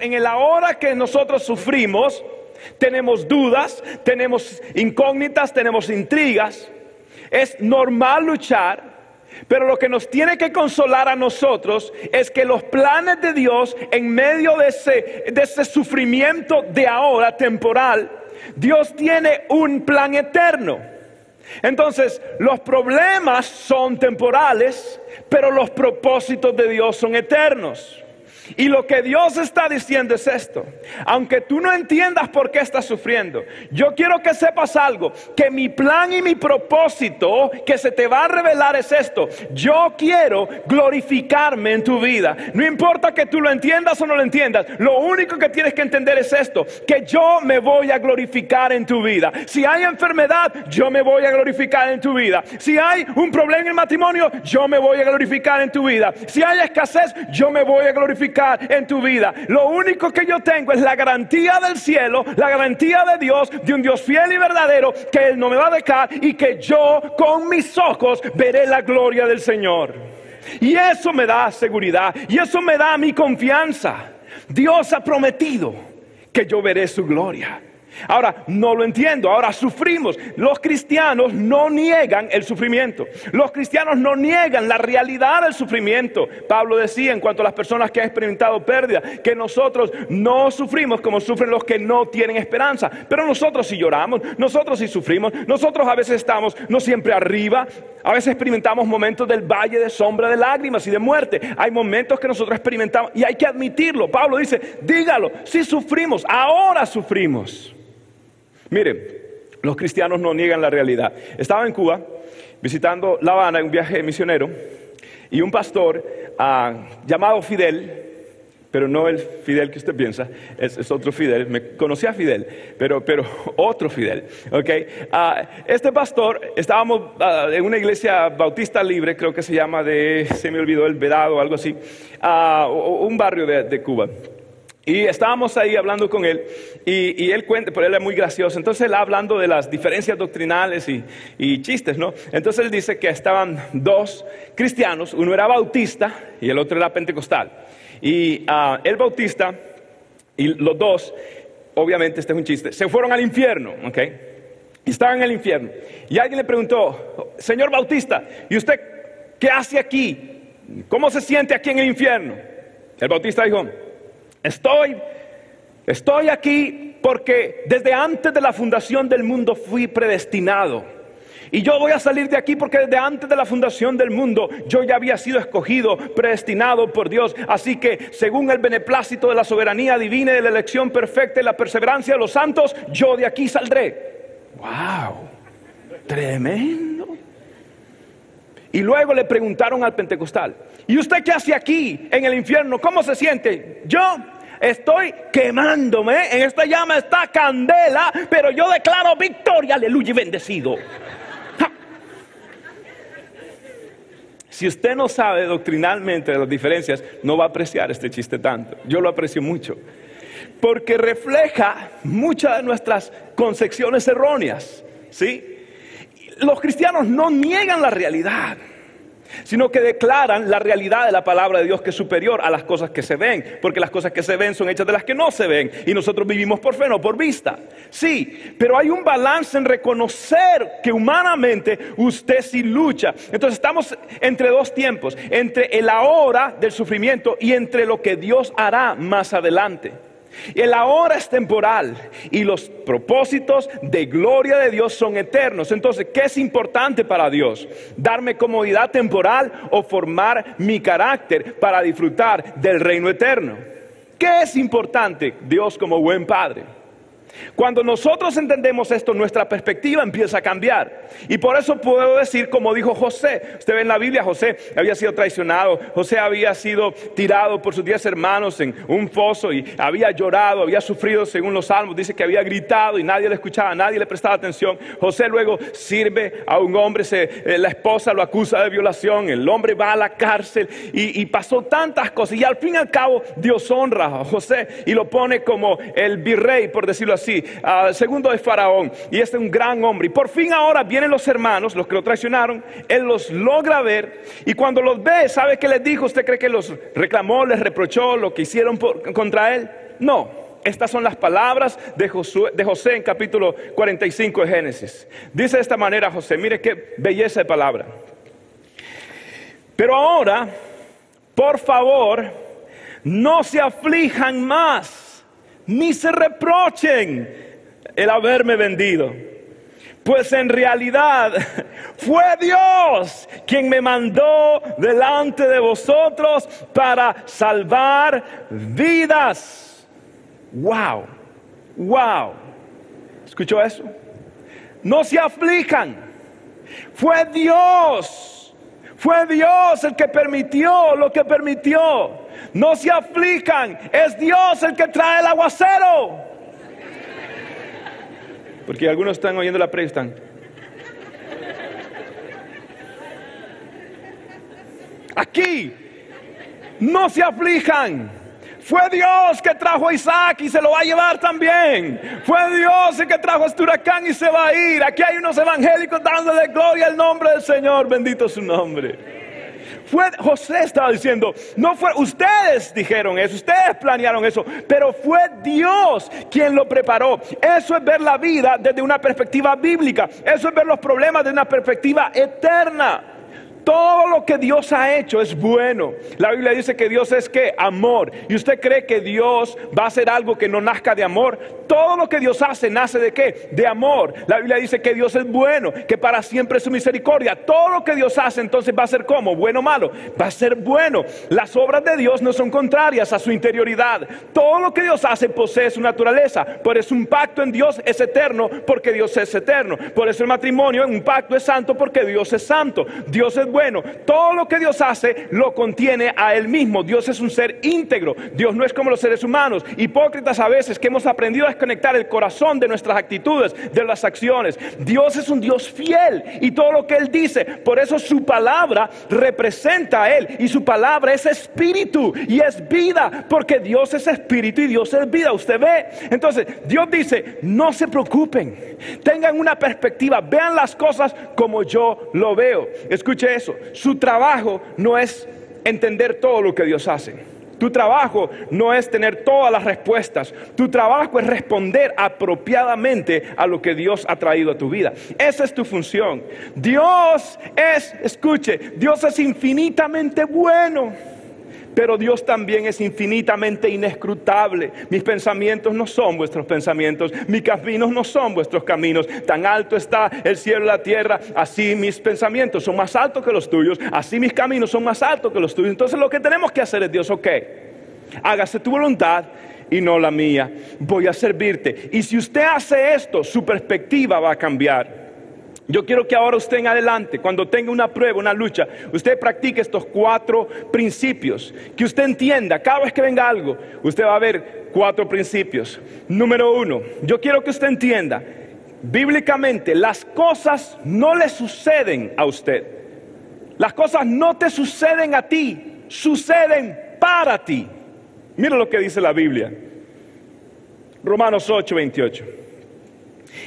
En el ahora que nosotros sufrimos, tenemos dudas, tenemos incógnitas, tenemos intrigas. Es normal luchar, pero lo que nos tiene que consolar a nosotros es que los planes de Dios en medio de ese, de ese sufrimiento de ahora temporal, Dios tiene un plan eterno. Entonces, los problemas son temporales, pero los propósitos de Dios son eternos. Y lo que Dios está diciendo es esto. Aunque tú no entiendas por qué estás sufriendo, yo quiero que sepas algo, que mi plan y mi propósito que se te va a revelar es esto. Yo quiero glorificarme en tu vida. No importa que tú lo entiendas o no lo entiendas, lo único que tienes que entender es esto, que yo me voy a glorificar en tu vida. Si hay enfermedad, yo me voy a glorificar en tu vida. Si hay un problema en el matrimonio, yo me voy a glorificar en tu vida. Si hay escasez, yo me voy a glorificar en tu vida. Lo único que yo tengo es la garantía del cielo, la garantía de Dios, de un Dios fiel y verdadero, que Él no me va a dejar y que yo con mis ojos veré la gloria del Señor. Y eso me da seguridad y eso me da mi confianza. Dios ha prometido que yo veré su gloria. Ahora, no lo entiendo, ahora sufrimos. Los cristianos no niegan el sufrimiento. Los cristianos no niegan la realidad del sufrimiento. Pablo decía en cuanto a las personas que han experimentado pérdida, que nosotros no sufrimos como sufren los que no tienen esperanza. Pero nosotros sí lloramos, nosotros sí sufrimos, nosotros a veces estamos no siempre arriba, a veces experimentamos momentos del valle de sombra de lágrimas y de muerte. Hay momentos que nosotros experimentamos y hay que admitirlo. Pablo dice, dígalo, si sufrimos, ahora sufrimos. Mire, los cristianos no niegan la realidad. Estaba en Cuba visitando La Habana en un viaje misionero y un pastor ah, llamado Fidel, pero no el Fidel que usted piensa, es, otro Fidel, me conocía Fidel, pero, pero otro Fidel, ¿ok? Ah, este pastor, estábamos ah, en una iglesia bautista libre, creo que se llama de, se me olvidó el Vedado o algo así, un barrio de Cuba. Y estábamos ahí hablando con él y, él cuenta, pero él es muy gracioso. Entonces él hablando de las diferencias doctrinales y, chistes, ¿no? Entonces él dice que estaban dos cristianos, uno era bautista y el otro era pentecostal. Y uh, el bautista y los dos, obviamente este es un chiste, se fueron al infierno, ¿ok? Estaban en el infierno. Y alguien le preguntó, señor bautista, ¿y usted qué hace aquí? ¿Cómo se siente aquí en el infierno? El bautista dijo, Estoy, estoy aquí porque desde antes de la fundación del mundo fui predestinado. Y yo voy a salir de aquí porque desde antes de la fundación del mundo yo ya había sido escogido, predestinado por Dios. Así que según el beneplácito de la soberanía divina, de la elección perfecta y la perseverancia de los santos, yo de aquí saldré. ¡Wow! Tremendo. Y luego le preguntaron al pentecostal, ¿y usted qué hace aquí en el infierno? ¿Cómo se siente? Yo Estoy quemándome. En esta llama está candela. Pero yo declaro victoria, aleluya y bendecido. Si usted no sabe doctrinalmente las diferencias, no va a apreciar este chiste tanto. Yo lo aprecio mucho. Porque refleja muchas de nuestras concepciones erróneas. ¿Sí? Los cristianos no niegan la realidad sino que declaran la realidad de la palabra de Dios que es superior a las cosas que se ven, porque las cosas que se ven son hechas de las que no se ven, y nosotros vivimos por fe, no por vista. Sí, pero hay un balance en reconocer que humanamente usted sí lucha. Entonces estamos entre dos tiempos, entre el ahora del sufrimiento y entre lo que Dios hará más adelante. El ahora es temporal y los propósitos de gloria de Dios son eternos. Entonces, ¿qué es importante para Dios? ¿Darme comodidad temporal o formar mi carácter para disfrutar del reino eterno? ¿Qué es importante Dios como buen padre? Cuando nosotros entendemos esto, nuestra perspectiva empieza a cambiar. Y por eso puedo decir, como dijo José, usted ve en la Biblia, José había sido traicionado, José había sido tirado por sus diez hermanos en un foso y había llorado, había sufrido según los salmos, dice que había gritado y nadie le escuchaba, nadie le prestaba atención. José luego sirve a un hombre, eh, la esposa lo acusa de violación, el hombre va a la cárcel y, y pasó tantas cosas. Y al fin y al cabo Dios honra a José y lo pone como el virrey, por decirlo así, segundo de Faraón, y este es un gran hombre. Y por fin ahora vienen los hermanos, los que lo traicionaron, él los logra ver, y cuando los ve, ¿sabe qué les dijo? ¿Usted cree que los reclamó, les reprochó lo que hicieron contra él? No. Estas son las palabras de, de José en capítulo 45 de Génesis. Dice de esta manera José, mire qué belleza de palabra. Pero ahora, por favor, no se aflijan más ni se reprochen el haberme vendido. Pues en realidad fue Dios quien me mandó delante de vosotros para salvar vidas. Wow, wow. ¿Escuchó eso? No se aflijan. Fue Dios. Fue Dios el que permitió lo que permitió. No se aflican, es Dios el que trae el aguacero. Porque algunos están oyendo la presta. Aquí, no se aflijan. Fue Dios que trajo a Isaac y se lo va a llevar también. Fue Dios el que trajo a este huracán y se va a ir. Aquí hay unos evangélicos dándole gloria al nombre del Señor. Bendito su nombre. Fue, José estaba diciendo, no fue, ustedes dijeron eso, ustedes planearon eso, pero fue Dios quien lo preparó. Eso es ver la vida desde una perspectiva bíblica, eso es ver los problemas desde una perspectiva eterna. Todo lo que Dios ha hecho es bueno. La Biblia dice que Dios es que amor. ¿Y usted cree que Dios va a hacer algo que no nazca de amor? Todo lo que Dios hace nace de qué? De amor. La Biblia dice que Dios es bueno, que para siempre es su misericordia. Todo lo que Dios hace entonces va a ser como, bueno o malo, va a ser bueno. Las obras de Dios no son contrarias a su interioridad. Todo lo que Dios hace posee su naturaleza. Por eso un pacto en Dios es eterno porque Dios es eterno. Por eso el matrimonio en un pacto es santo porque Dios es santo. Dios es bueno. Todo lo que Dios hace lo contiene a Él mismo. Dios es un ser íntegro. Dios no es como los seres humanos, hipócritas a veces que hemos aprendido a desconectar el corazón de nuestras actitudes, de las acciones. Dios es un Dios fiel y todo lo que Él dice, por eso su palabra representa a Él y su palabra es espíritu y es vida, porque Dios es espíritu y Dios es vida. Usted ve. Entonces, Dios dice, no se preocupen, tengan una perspectiva, vean las cosas como yo lo veo. Escuche eso su trabajo no es entender todo lo que Dios hace. Tu trabajo no es tener todas las respuestas. Tu trabajo es responder apropiadamente a lo que Dios ha traído a tu vida. Esa es tu función. Dios es, escuche, Dios es infinitamente bueno pero Dios también es infinitamente inescrutable. Mis pensamientos no son vuestros pensamientos, mis caminos no son vuestros caminos. Tan alto está el cielo y la tierra, así mis pensamientos son más altos que los tuyos, así mis caminos son más altos que los tuyos. Entonces lo que tenemos que hacer es Dios, ok, hágase tu voluntad y no la mía. Voy a servirte. Y si usted hace esto, su perspectiva va a cambiar. Yo quiero que ahora usted en adelante, cuando tenga una prueba, una lucha, usted practique estos cuatro principios. Que usted entienda, cada vez que venga algo, usted va a ver cuatro principios. Número uno, yo quiero que usted entienda, bíblicamente, las cosas no le suceden a usted. Las cosas no te suceden a ti, suceden para ti. Mira lo que dice la Biblia. Romanos 8, 28.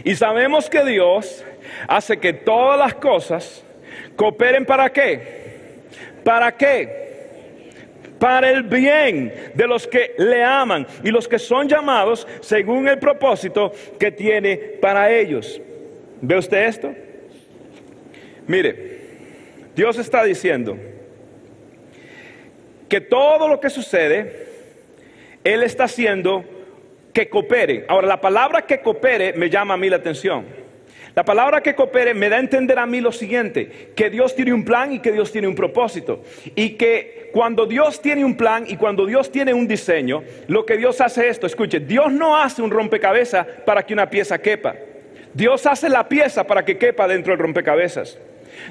Y sabemos que Dios hace que todas las cosas cooperen para qué? ¿Para qué? Para el bien de los que le aman y los que son llamados según el propósito que tiene para ellos. ¿Ve usted esto? Mire, Dios está diciendo que todo lo que sucede, Él está haciendo que coopere. Ahora, la palabra que coopere me llama a mí la atención. La palabra que coopere me da a entender a mí lo siguiente, que Dios tiene un plan y que Dios tiene un propósito. Y que cuando Dios tiene un plan y cuando Dios tiene un diseño, lo que Dios hace es esto, escuche, Dios no hace un rompecabezas para que una pieza quepa. Dios hace la pieza para que quepa dentro del rompecabezas.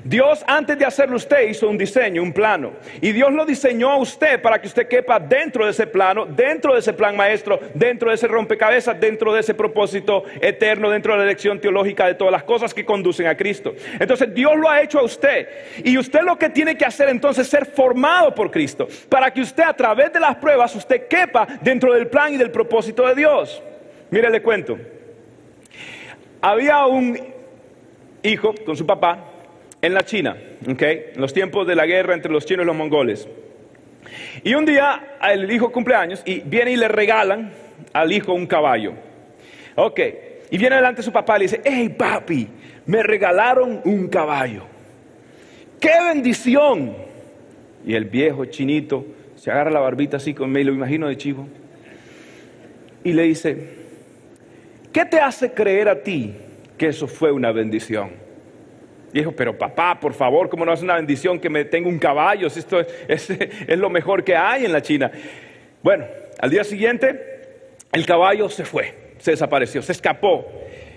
Dios antes de hacerlo usted hizo un diseño, un plano. Y Dios lo diseñó a usted para que usted quepa dentro de ese plano, dentro de ese plan maestro, dentro de ese rompecabezas, dentro de ese propósito eterno, dentro de la elección teológica de todas las cosas que conducen a Cristo. Entonces Dios lo ha hecho a usted. Y usted lo que tiene que hacer entonces es ser formado por Cristo. Para que usted a través de las pruebas, usted quepa dentro del plan y del propósito de Dios. Mire, le cuento. Había un hijo con su papá en la China, en los tiempos de la guerra entre los chinos y los mongoles. Y un día el hijo cumple años y viene y le regalan al hijo un caballo. Ok, y viene delante su papá y le dice, hey papi, me regalaron un caballo. ¡Qué bendición! Y el viejo chinito se agarra la barbita así con me lo imagino de chivo. Y le dice, ¿qué te hace creer a ti que eso fue una bendición? Dijo, pero papá, por favor, ¿cómo no es una bendición que me tenga un caballo? Si esto es, es, lo mejor que hay en la China. Bueno, al día siguiente, el caballo se fue, se desapareció, se escapó.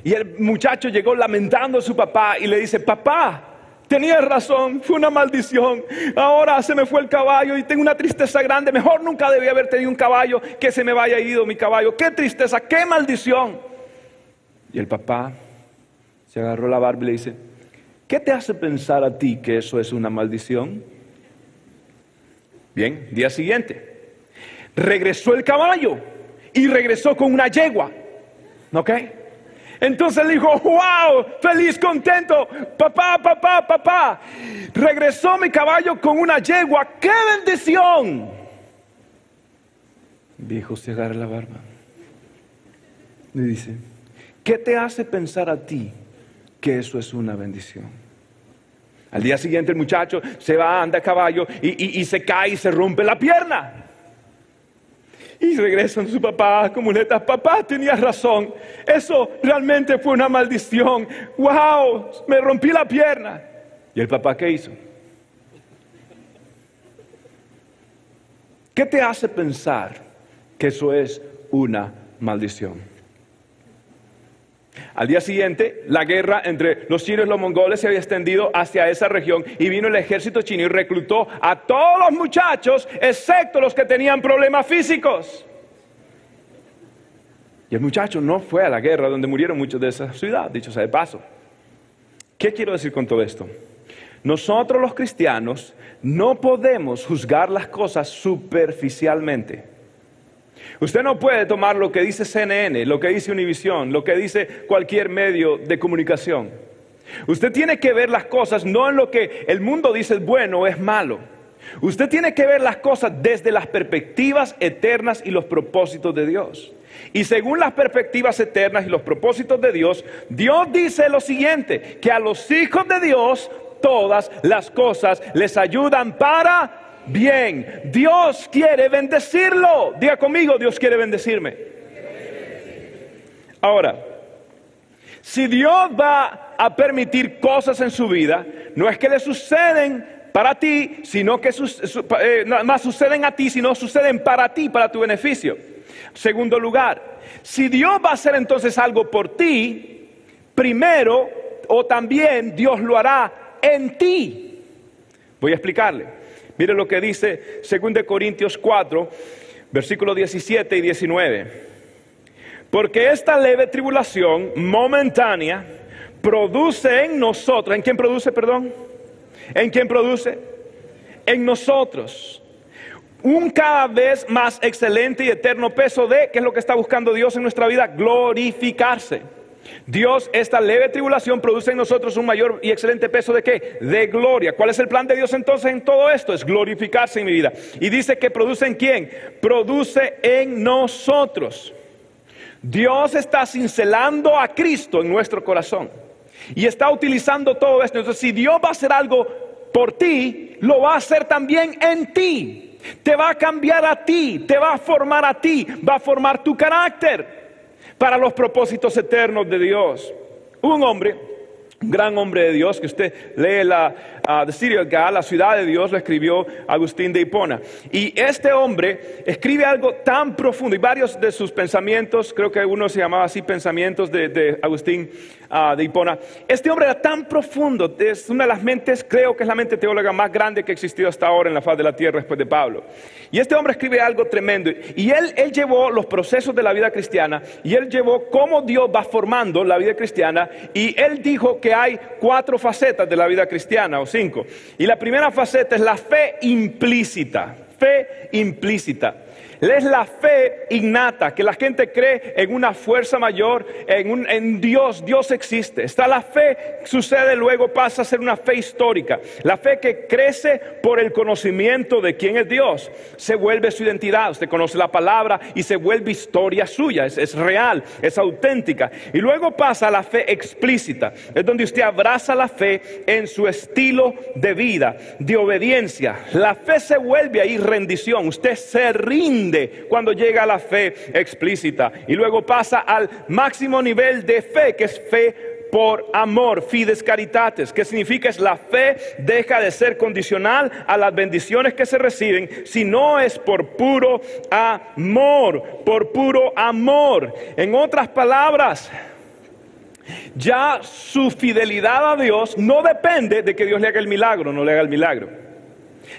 Y el muchacho llegó lamentando a su papá y le dice, papá, Tenías razón, fue una maldición. Ahora se me fue el caballo y tengo una tristeza grande. Mejor nunca debía haber tenido un caballo que se me vaya ido mi caballo. Qué tristeza, qué maldición. Y el papá se agarró la barba y le dice, ¿Qué te hace pensar a ti que eso es una maldición? Bien, día siguiente, regresó el caballo y regresó con una yegua. ¿Ok? Entonces le dijo, wow, feliz, contento, papá, papá, papá. Regresó mi caballo con una yegua, qué bendición. Viejo se agarra la barba. Y dice, ¿qué te hace pensar a ti que eso es una bendición? Al día siguiente el muchacho se va, anda a caballo y, se cae y se rompe la pierna. Y regresa a su papá con muletas. Papá, tenías razón. Eso realmente fue una maldición. ¡Wow! Me rompí la pierna. ¿Y el papá qué hizo? ¿Qué te hace pensar que eso es una maldición? Al día siguiente, la guerra entre los chinos y los mongoles se había extendido hacia esa región y vino el ejército chino y reclutó a todos los muchachos, excepto los que tenían problemas físicos. Y el muchacho no fue a la guerra donde murieron muchos de esa ciudad, dicho sea de paso. ¿Qué quiero decir con todo esto? Nosotros los cristianos no podemos juzgar las cosas superficialmente. Usted no puede tomar lo que dice CNN, lo que dice Univision, lo que dice cualquier medio de comunicación. Usted tiene que ver las cosas no en lo que el mundo dice es bueno o es malo. Usted tiene que ver las cosas desde las perspectivas eternas y los propósitos de Dios. Y según las perspectivas eternas y los propósitos de Dios, Dios dice lo siguiente, que a los hijos de Dios todas las cosas les ayudan para bien. Dios quiere bendecirlo. Diga conmigo, Dios quiere bendecirme. Ahora, si Dios va a permitir cosas en su vida, no es que le suceden para ti, sino que eh, más suceden a ti, sino suceden para ti, para tu beneficio. Segundo lugar, si Dios va a hacer entonces algo por ti, primero o también Dios lo hará en ti. Voy a explicarle. Mire lo que dice 2 Corintios 4, versículos 17 y 19. Porque esta leve tribulación momentánea produce en nosotros, ¿en quién produce, perdón? ¿En quién produce? En nosotros. Un cada vez más excelente y eterno peso de, ¿qué es lo que está buscando Dios en nuestra vida? Glorificarse. Dios, esta leve tribulación produce en nosotros un mayor y excelente peso de qué? De gloria. ¿Cuál es el plan de Dios entonces en todo esto? Es glorificarse en mi vida. Y dice que produce en quién? Produce en nosotros. Dios está cincelando a Cristo en nuestro corazón. Y está utilizando todo esto. Entonces, si Dios va a hacer algo por ti, lo va a hacer también en ti. Te va a cambiar a ti, te va a formar a ti, va a formar tu carácter para los propósitos eternos de Dios. Un hombre gran hombre de Dios, que usted lee la uh, of God, la ciudad de Dios, lo escribió Agustín de Hipona. Y este hombre escribe algo tan profundo, y varios de sus pensamientos, creo que uno se llamaba así, pensamientos de, de Agustín uh, de Hipona. Este hombre era tan profundo, es una de las mentes, creo que es la mente teóloga más grande que ha existido hasta ahora en la faz de la tierra después de Pablo. Y este hombre escribe algo tremendo. Y él, él llevó los procesos de la vida cristiana, y él llevó cómo Dios va formando la vida cristiana, y él dijo que hay cuatro facetas de la vida cristiana, Y la primera faceta es la fe implícita, fe implícita. Es la fe innata, que la gente cree en una fuerza mayor, en, Dios, Dios existe. Está la fe, sucede luego, pasa a ser una fe histórica. La fe que crece por el conocimiento de quién es Dios. Se vuelve su identidad, usted conoce la palabra y se vuelve historia suya, es, es real, es auténtica. Y luego pasa a la fe explícita, es donde usted abraza la fe en su estilo de vida, de obediencia. La fe se vuelve ahí rendición, usted se rinde cuando llega a la fe explícita y luego pasa al máximo nivel de fe, que es fe por amor, fides caritates, que significa es la fe deja de ser condicional a las bendiciones que se reciben, si no es por puro amor, por puro amor. En otras palabras, ya su fidelidad a Dios no depende de que Dios le haga el milagro, no le haga el milagro.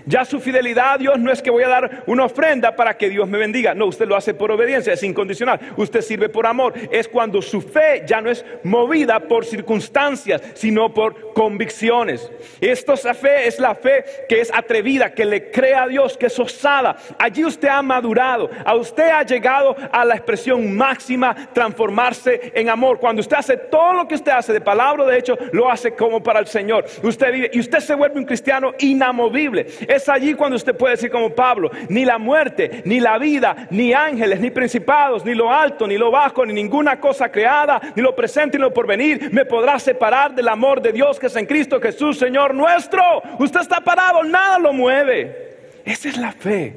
Ya su fidelidad a Dios no es que voy a dar una ofrenda para que Dios me bendiga. No, usted lo hace por obediencia, es incondicional. Usted sirve por amor. Es cuando su fe ya no es movida por circunstancias, sino por convicciones. Esta fe es la fe que es atrevida, que le cree a Dios, que es osada. Allí usted ha madurado. A usted ha llegado a la expresión máxima, transformarse en amor. Cuando usted hace todo lo que usted hace de palabra, de hecho, lo hace como para el Señor. Usted vive y usted se vuelve un cristiano inamovible. Es allí cuando usted puede decir como Pablo, ni la muerte, ni la vida, ni ángeles, ni principados, ni lo alto, ni lo bajo, ni ninguna cosa creada, ni lo presente, ni lo porvenir, me podrá separar del amor de Dios que es en Cristo Jesús, Señor nuestro. Usted está parado, nada lo mueve. Esa es la fe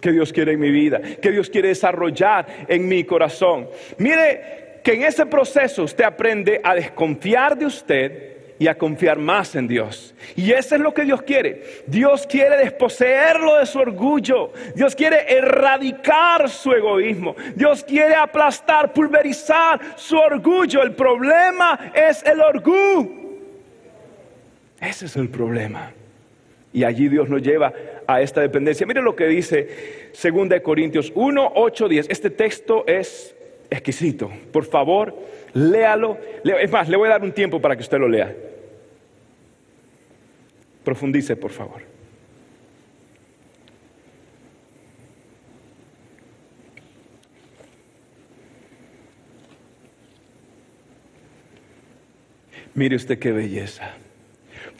que Dios quiere en mi vida, que Dios quiere desarrollar en mi corazón. Mire que en ese proceso usted aprende a desconfiar de usted y a confiar más en Dios. Y eso es lo que Dios quiere. Dios quiere desposeerlo de su orgullo. Dios quiere erradicar su egoísmo. Dios quiere aplastar, pulverizar su orgullo. El problema es el orgullo. Ese es el problema. Y allí Dios nos lleva a esta dependencia. Mire lo que dice 2 Corintios 1, 8, 10. Este texto es exquisito. Por favor, léalo. Es más, le voy a dar un tiempo para que usted lo lea. Profundice, por favor. Mire usted qué belleza.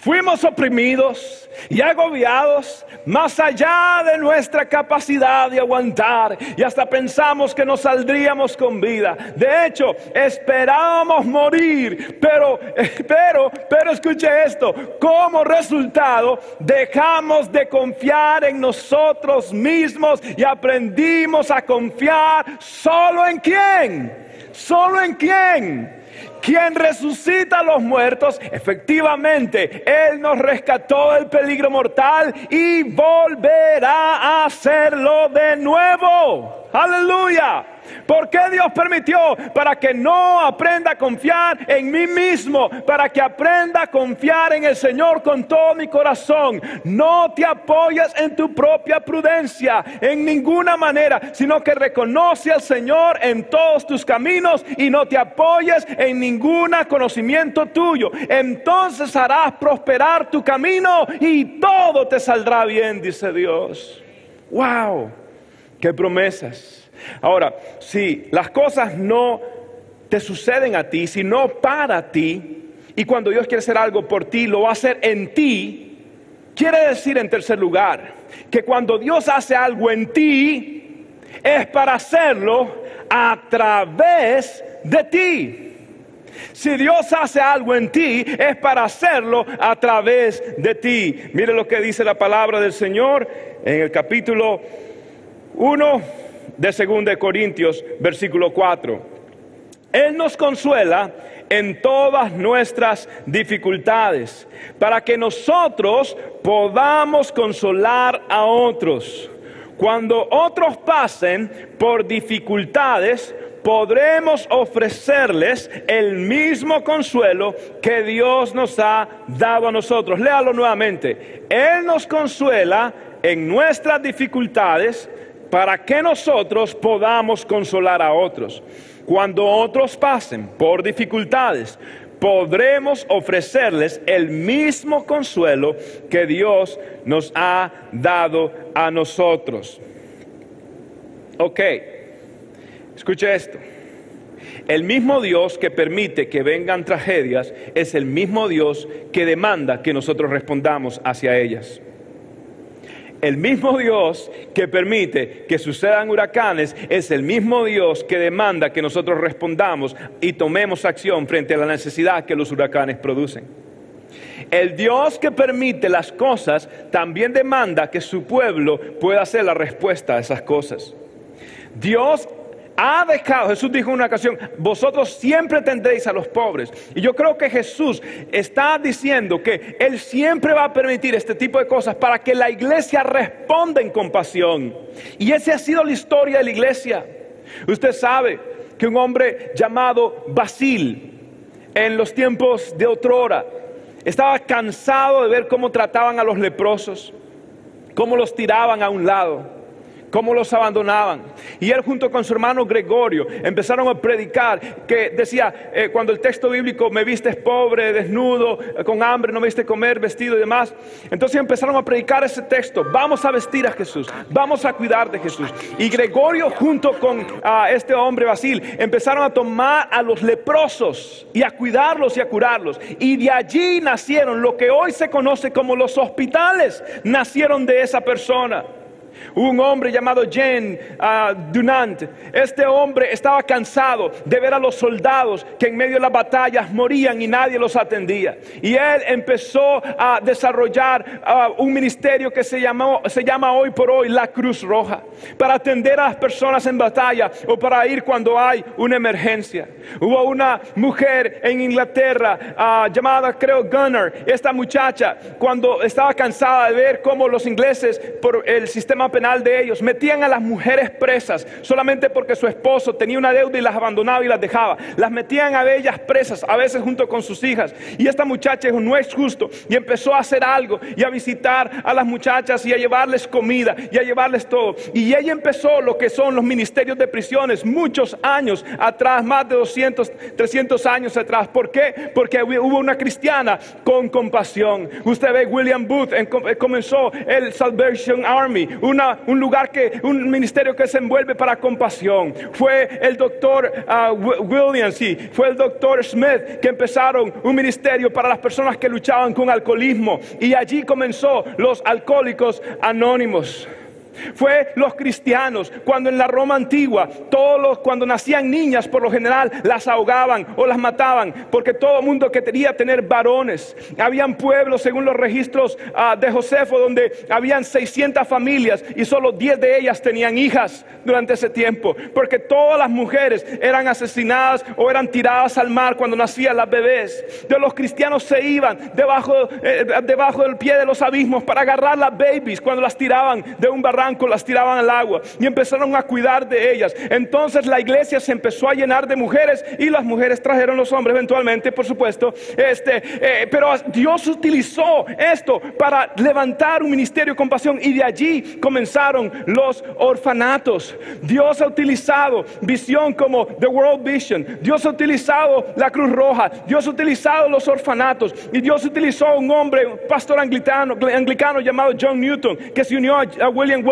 Fuimos oprimidos y agobiados más allá de nuestra capacidad de aguantar y hasta pensamos que nos saldríamos con vida. De hecho, esperábamos morir, pero, pero, pero escuche esto, como resultado dejamos de confiar en nosotros mismos y aprendimos a confiar solo en quién, solo en quién quien resucita a los muertos, efectivamente, Él nos rescató del peligro mortal y volverá a hacerlo de nuevo. Aleluya. ¿Por qué Dios permitió? Para que no aprenda a confiar en mí mismo, para que aprenda a confiar en el Señor con todo mi corazón. No te apoyes en tu propia prudencia en ninguna manera, sino que reconoce al Señor en todos tus caminos y no te apoyes en ningún conocimiento tuyo. Entonces harás prosperar tu camino y todo te saldrá bien, dice Dios. ¡Wow! ¡Qué promesas! Ahora, si las cosas no te suceden a ti, sino para ti, y cuando Dios quiere hacer algo por ti, lo va a hacer en ti, quiere decir en tercer lugar, que cuando Dios hace algo en ti, es para hacerlo a través de ti. Si Dios hace algo en ti, es para hacerlo a través de ti. Mire lo que dice la palabra del Señor en el capítulo 1 de 2 de Corintios, versículo 4. Él nos consuela en todas nuestras dificultades, para que nosotros podamos consolar a otros. Cuando otros pasen por dificultades, podremos ofrecerles el mismo consuelo que Dios nos ha dado a nosotros. Léalo nuevamente. Él nos consuela en nuestras dificultades para que nosotros podamos consolar a otros. Cuando otros pasen por dificultades, podremos ofrecerles el mismo consuelo que Dios nos ha dado a nosotros. Ok, escuche esto. El mismo Dios que permite que vengan tragedias es el mismo Dios que demanda que nosotros respondamos hacia ellas. El mismo Dios que permite que sucedan huracanes es el mismo Dios que demanda que nosotros respondamos y tomemos acción frente a la necesidad que los huracanes producen. El Dios que permite las cosas también demanda que su pueblo pueda hacer la respuesta a esas cosas. Dios ha dejado, Jesús dijo en una ocasión, vosotros siempre tendréis a los pobres. Y yo creo que Jesús está diciendo que Él siempre va a permitir este tipo de cosas para que la iglesia responda en compasión. Y esa ha sido la historia de la iglesia. Usted sabe que un hombre llamado Basil, en los tiempos de otrora, estaba cansado de ver cómo trataban a los leprosos, cómo los tiraban a un lado cómo los abandonaban. Y él junto con su hermano Gregorio empezaron a predicar que decía, eh, cuando el texto bíblico me viste pobre, desnudo, eh, con hambre, no me viste comer, vestido y demás. Entonces empezaron a predicar ese texto, vamos a vestir a Jesús, vamos a cuidar de Jesús. Y Gregorio junto con ah, este hombre Basil empezaron a tomar a los leprosos y a cuidarlos y a curarlos. Y de allí nacieron lo que hoy se conoce como los hospitales, nacieron de esa persona un hombre llamado Jean uh, Dunant. Este hombre estaba cansado de ver a los soldados que en medio de las batallas morían y nadie los atendía. Y él empezó a desarrollar uh, un ministerio que se, llamó, se llama hoy por hoy la Cruz Roja, para atender a las personas en batalla o para ir cuando hay una emergencia. Hubo una mujer en Inglaterra uh, llamada, creo, Gunner. Esta muchacha, cuando estaba cansada de ver cómo los ingleses, por el sistema penal de ellos. Metían a las mujeres presas solamente porque su esposo tenía una deuda y las abandonaba y las dejaba. Las metían a ellas presas, a veces junto con sus hijas. Y esta muchacha dijo, no es justo. Y empezó a hacer algo y a visitar a las muchachas y a llevarles comida y a llevarles todo. Y ella empezó lo que son los ministerios de prisiones muchos años atrás, más de 200, 300 años atrás. ¿Por qué? Porque hubo una cristiana con compasión. Usted ve, William Booth comenzó el Salvation Army, un lugar que, un ministerio que se envuelve para compasión. Fue el doctor ah, Williams y fue el doctor Smith que empezaron un ministerio para las personas que luchaban con alcoholismo. Y allí comenzó los alcohólicos anónimos. Fue los cristianos cuando en la Roma antigua, todos los, cuando nacían niñas por lo general las ahogaban o las mataban, porque todo el mundo quería tener varones. Habían pueblos, según los registros ah, de Josefo, donde habían 600 familias y solo 10 de ellas tenían hijas durante ese tiempo, porque todas las mujeres eran asesinadas o eran tiradas al mar cuando nacían las bebés. De los cristianos se iban debajo, eh, debajo del pie de los abismos para agarrar las babies cuando las tiraban de un barranco las tiraban al agua y empezaron a cuidar de ellas. Entonces la iglesia se empezó a llenar de mujeres y las mujeres trajeron los hombres eventualmente, por supuesto. Este, eh, pero Dios utilizó esto para levantar un ministerio de compasión y de allí comenzaron los orfanatos. Dios ha utilizado visión como The World Vision. Dios ha utilizado la Cruz Roja. Dios ha utilizado los orfanatos y Dios utilizó un hombre, un pastor anglicano, anglicano llamado John Newton, que se unió a William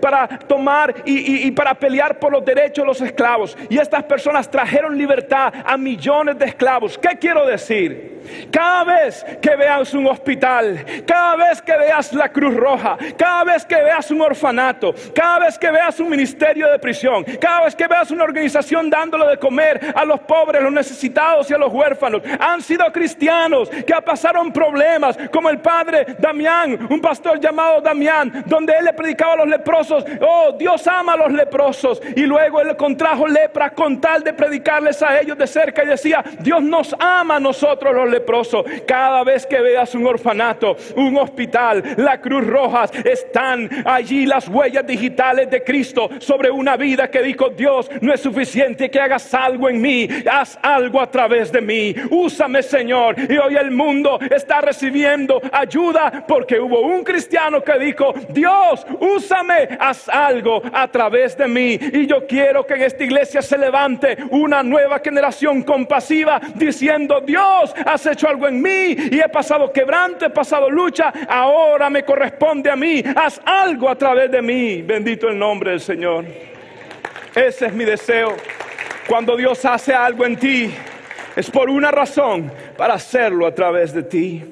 para tomar y, para pelear por los derechos de los esclavos. Y estas personas trajeron libertad a millones de esclavos. ¿Qué quiero decir? Cada vez que veas un hospital, cada vez que veas la Cruz Roja, cada vez que veas un orfanato, cada vez que veas un ministerio de prisión, cada vez que veas una organización dándole de comer a los pobres, los necesitados y a los huérfanos, han sido cristianos que pasaron problemas, como el padre Damián, un pastor llamado Damián, donde él le predicaba a los leprosos, oh, Dios ama a los leprosos. Y luego él contrajo lepra con tal de predicarles a ellos de cerca y decía, Dios nos ama a nosotros los leprosos. Cada vez que veas un orfanato, un hospital, la Cruz Roja, están allí las huellas digitales de Cristo sobre una vida que dijo, Dios, no es suficiente que hagas algo en mí, haz algo a través de mí. Úsame, Señor. Y hoy el mundo está recibiendo ayuda porque hubo un cristiano que dijo, Dios, úsame, haz algo a través de mí. Y yo quiero que en esta iglesia se levante una nueva generación compasiva diciendo, Dios, has hecho algo en mí y he pasado quebrante, he pasado lucha, ahora me corresponde a mí, haz algo a través de mí. Bendito el nombre del Señor. Ese es mi deseo. Cuando Dios hace algo en ti, es por una razón, para hacerlo a través de ti.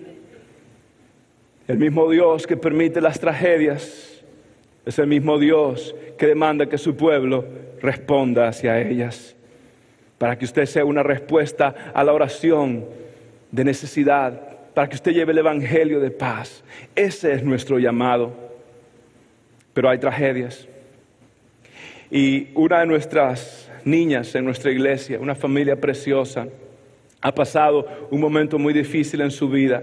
El mismo Dios que permite las tragedias es el mismo Dios que demanda que su pueblo responda hacia ellas. Para que usted sea una respuesta a la oración de necesidad, para que usted lleve el Evangelio de paz. Ese es nuestro llamado. Pero hay tragedias. Y una de nuestras niñas en nuestra iglesia, una familia preciosa, ha pasado un momento muy difícil en su vida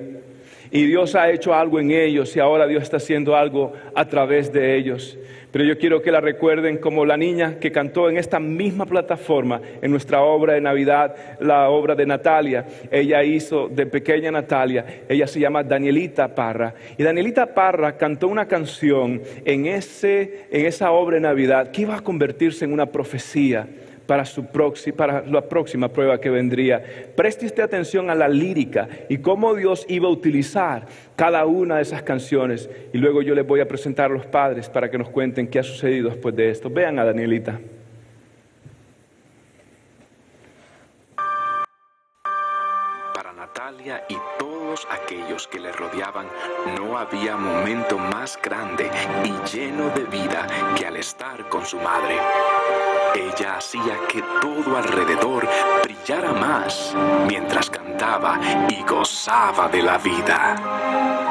y Dios ha hecho algo en ellos y ahora Dios está haciendo algo a través de ellos. Pero yo quiero que la recuerden como la niña que cantó en esta misma plataforma, en nuestra obra de Navidad, la obra de Natalia. Ella hizo de pequeña Natalia, ella se llama Danielita Parra. Y Danielita Parra cantó una canción en, ese, en esa obra de Navidad que iba a convertirse en una profecía para, su para la próxima prueba que vendría. Preste atención a la lírica y cómo Dios iba a utilizar cada una de esas canciones. Y luego yo les voy a presentar a los padres para que nos cuenten qué ha sucedido después de esto. Vean a Danielita. Para Natalia y todos aquellos que le rodeaban, no había momento más grande y lleno de vida que al estar con su madre. Ella hacía que todo alrededor brillara más mientras cantaba y gozaba de la vida.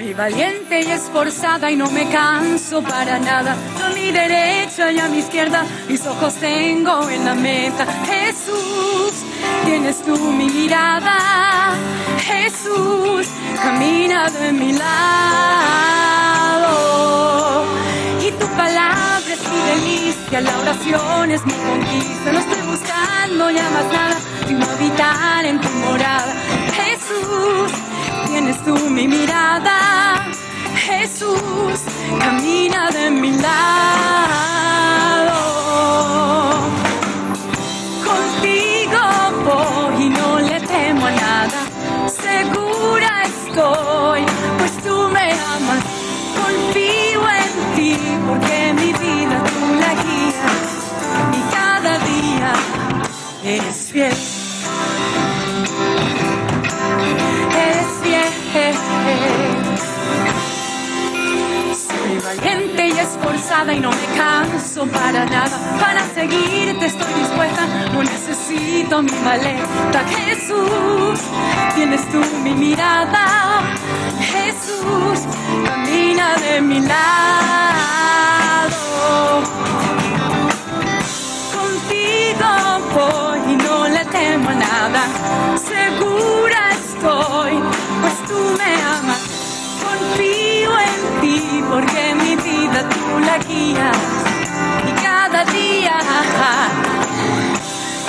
Soy valiente y esforzada y no me canso para nada. A mi derecha y a mi izquierda mis ojos tengo en la meta. Jesús, tienes tú mi mirada Jesús camina de mi lado. Y tu palabra es mi delicia, la oración es mi conquista. No estoy buscando ya más nada, sino habitar en tu morada. Jesús, tienes tú mi mirada. Jesús, camina de mi lado. Contigo voy y no le temo a nada segura estoy, pues tú me amas. Confío en ti porque mi vida tú la guías y cada día eres fiel. Y no me canso para nada. Para seguirte estoy dispuesta, no necesito mi maleta. Jesús, tienes tú mi mirada. Jesús, camina de mi lado. Contigo voy y no le temo a nada. Segura estoy, pues tú me amas. Confío en ti porque mi tú la guías y cada día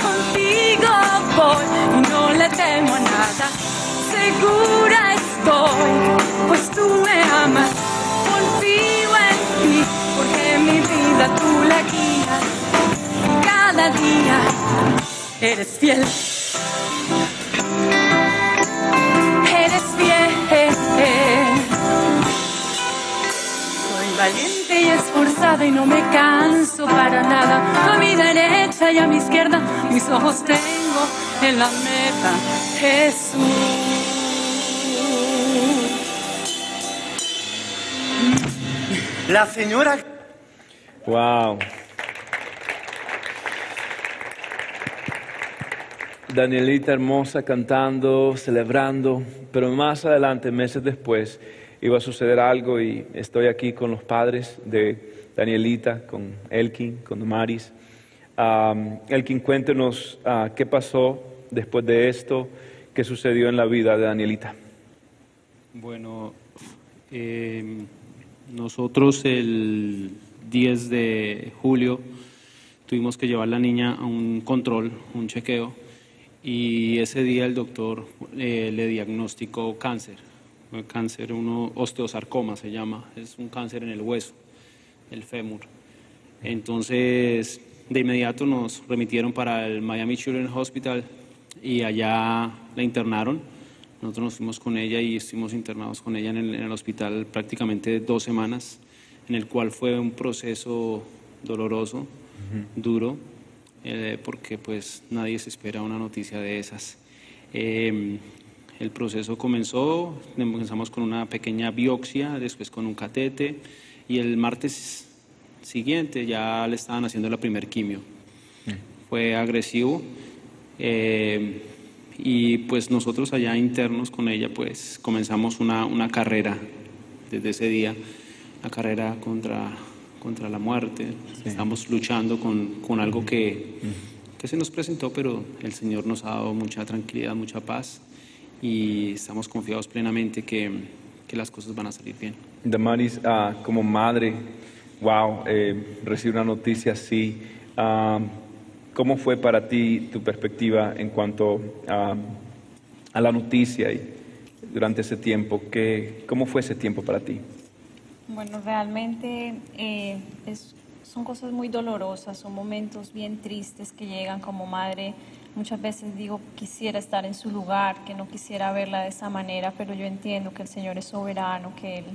contigo voy y no le temo a nada. Segura estoy, pues tú me amas. Confío en ti porque mi vida tú la guías y cada día eres fiel. Valiente y esforzada y no me canso para nada. A mi derecha y a mi izquierda mis ojos tengo en la meta, Jesús. La señora... Wow. Danielita hermosa cantando, celebrando, pero más adelante, meses después, iba a suceder algo y estoy aquí con los padres de Danielita, con Elkin, con Damaris. Um, Elkin, cuéntenos ah, qué pasó después de esto, qué sucedió en la vida de Danielita. Bueno, eh, nosotros el 10 de julio tuvimos que llevar a la niña a un control, un chequeo, y ese día el doctor eh, le diagnosticó cáncer, el cáncer, uno osteosarcoma se llama, es un cáncer en el hueso, el fémur. Entonces, de inmediato nos remitieron para el Miami Children's Hospital y allá la internaron. Nosotros nos fuimos con ella y estuvimos internados con ella en el, en el hospital prácticamente dos semanas, en el cual fue un proceso doloroso, duro, eh, porque pues nadie se espera una noticia de esas. Eh, el proceso comenzó, comenzamos con una pequeña biopsia, después con un catete y el martes siguiente ya le estaban haciendo la primer quimio. Fue agresivo eh, y pues nosotros allá internos con ella pues comenzamos una, una carrera desde ese día, la carrera contra, contra la muerte. Estamos luchando con, con algo que, que se nos presentó, pero el Señor nos ha dado mucha tranquilidad, mucha paz y estamos confiados plenamente que, que las cosas van a salir bien. Damaris, ah, como madre, wow, eh, recibir una noticia así. ah, ¿Cómo fue para ti tu perspectiva en cuanto a, a la noticia y durante ese tiempo? ¿Qué, ¿Cómo fue ese tiempo para ti? Bueno, realmente eh, es- son cosas muy dolorosas, son momentos bien tristes que llegan como madre. Muchas veces digo, quisiera estar en su lugar, que no quisiera verla de esa manera, pero yo entiendo que el Señor es soberano, que Él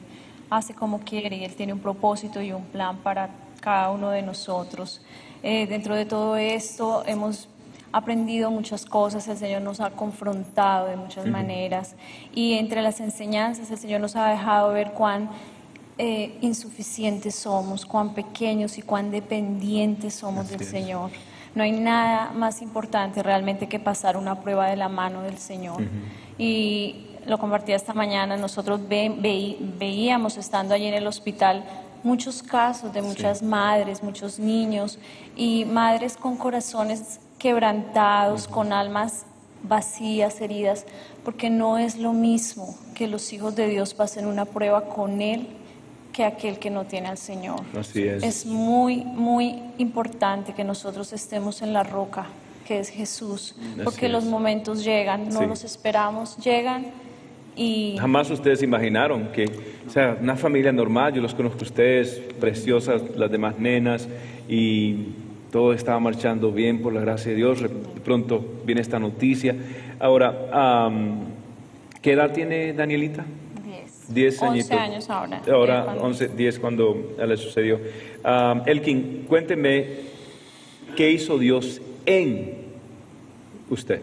hace como quiere y Él tiene un propósito y un plan para cada uno de nosotros. Eh, dentro de todo esto hemos aprendido muchas cosas, el Señor nos ha confrontado de muchas maneras y entre las enseñanzas el Señor nos ha dejado ver cuán eh, insuficientes somos, cuán pequeños y cuán dependientes somos del Señor. No hay nada más importante realmente que pasar una prueba de la mano del Señor. Y lo compartí esta mañana, nosotros ve- veí- veíamos estando allí en el hospital muchos casos de muchas madres, muchos niños y madres con corazones quebrantados, con almas vacías, heridas, porque no es lo mismo que los hijos de Dios pasen una prueba con Él que aquel que no tiene al Señor. Así es. Es muy, muy importante que nosotros estemos en la roca, que es Jesús, porque es. los momentos llegan, no Sí. los esperamos, llegan y Jamás ustedes imaginaron que, o sea, una familia normal, yo los conozco a ustedes, preciosas, las demás nenas, y todo estaba marchando bien por la gracia de Dios. De pronto viene esta noticia. Ahora, am, ¿qué edad tiene Danielita? 10. 10 11 añitos. años ahora. Ahora, cuando- 11, 10 cuando le sucedió. Am, Elkin, cuénteme, ¿qué hizo Dios en usted?